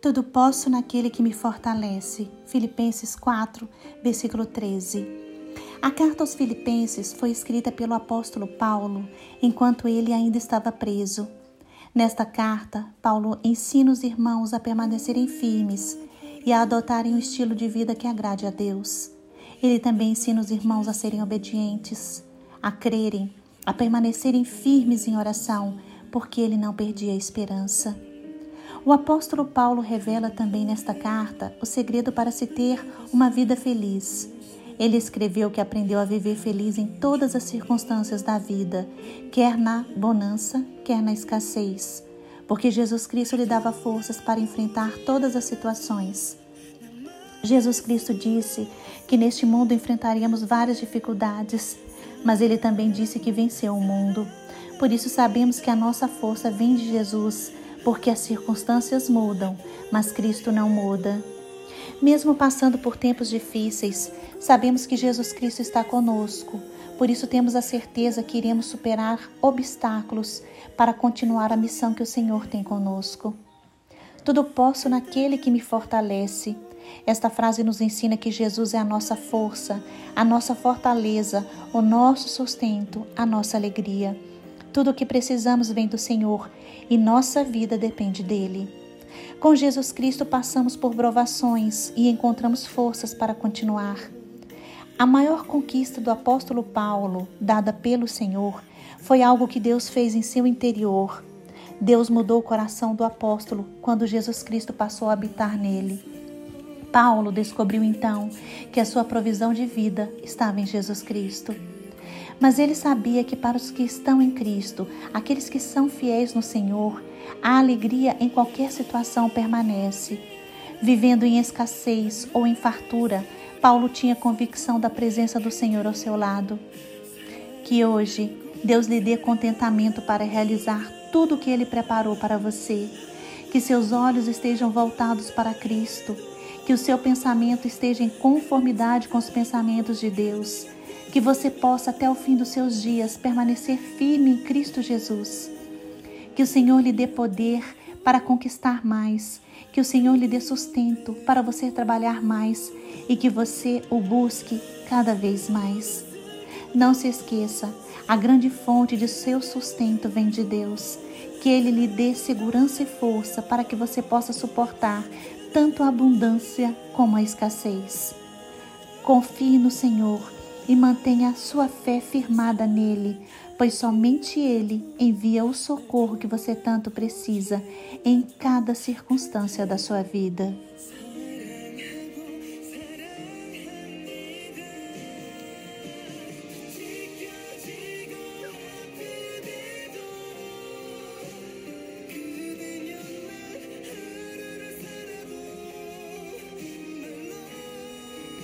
Tudo posso naquele que me fortalece. Filipenses 4, versículo 13. A carta aos Filipenses foi escrita pelo apóstolo Paulo enquanto ele ainda estava preso. Nesta carta, Paulo ensina os irmãos a permanecerem firmes e a adotarem um estilo de vida que agrade a Deus. Ele também ensina os irmãos a serem obedientes, a crerem, a permanecerem firmes em oração, porque ele não perdia a esperança. O apóstolo Paulo revela também nesta carta o segredo para se ter uma vida feliz. Ele escreveu que aprendeu a viver feliz em todas as circunstâncias da vida, quer na bonança, quer na escassez, porque Jesus Cristo lhe dava forças para enfrentar todas as situações. Jesus Cristo disse que neste mundo enfrentaríamos várias dificuldades, mas ele também disse que venceu o mundo. Por isso sabemos que a nossa força vem de Jesus porque as circunstâncias mudam, mas Cristo não muda. Mesmo passando por tempos difíceis, sabemos que Jesus Cristo está conosco. Por isso temos a certeza que iremos superar obstáculos para continuar a missão que o Senhor tem conosco. Tudo posso naquele que me fortalece. Esta frase nos ensina que Jesus é a nossa força, a nossa fortaleza, o nosso sustento, a nossa alegria. Tudo o que precisamos vem do Senhor e nossa vida depende dele. Com Jesus Cristo passamos por provações e encontramos forças para continuar. A maior conquista do apóstolo Paulo, dada pelo Senhor, foi algo que Deus fez em seu interior. Deus mudou o coração do apóstolo quando Jesus Cristo passou a habitar nele. Paulo descobriu então que a sua provisão de vida estava em Jesus Cristo. Mas ele sabia que para os que estão em Cristo, aqueles que são fiéis no Senhor, a alegria em qualquer situação permanece. Vivendo em escassez ou em fartura, Paulo tinha convicção da presença do Senhor ao seu lado. Que hoje Deus lhe dê contentamento para realizar tudo o que Ele preparou para você. Que seus olhos estejam voltados para Cristo. Que o seu pensamento esteja em conformidade com os pensamentos de Deus que você possa até o fim dos seus dias permanecer firme em Cristo Jesus. Que o Senhor lhe dê poder para conquistar mais, que o Senhor lhe dê sustento para você trabalhar mais e que você o busque cada vez mais. Não se esqueça, a grande fonte de seu sustento vem de Deus. Que Ele lhe dê segurança e força para que você possa suportar tanto a abundância como a escassez. Confie no Senhor e mantenha sua fé firmada nele, pois somente ele envia o socorro que você tanto precisa em cada circunstância da sua vida.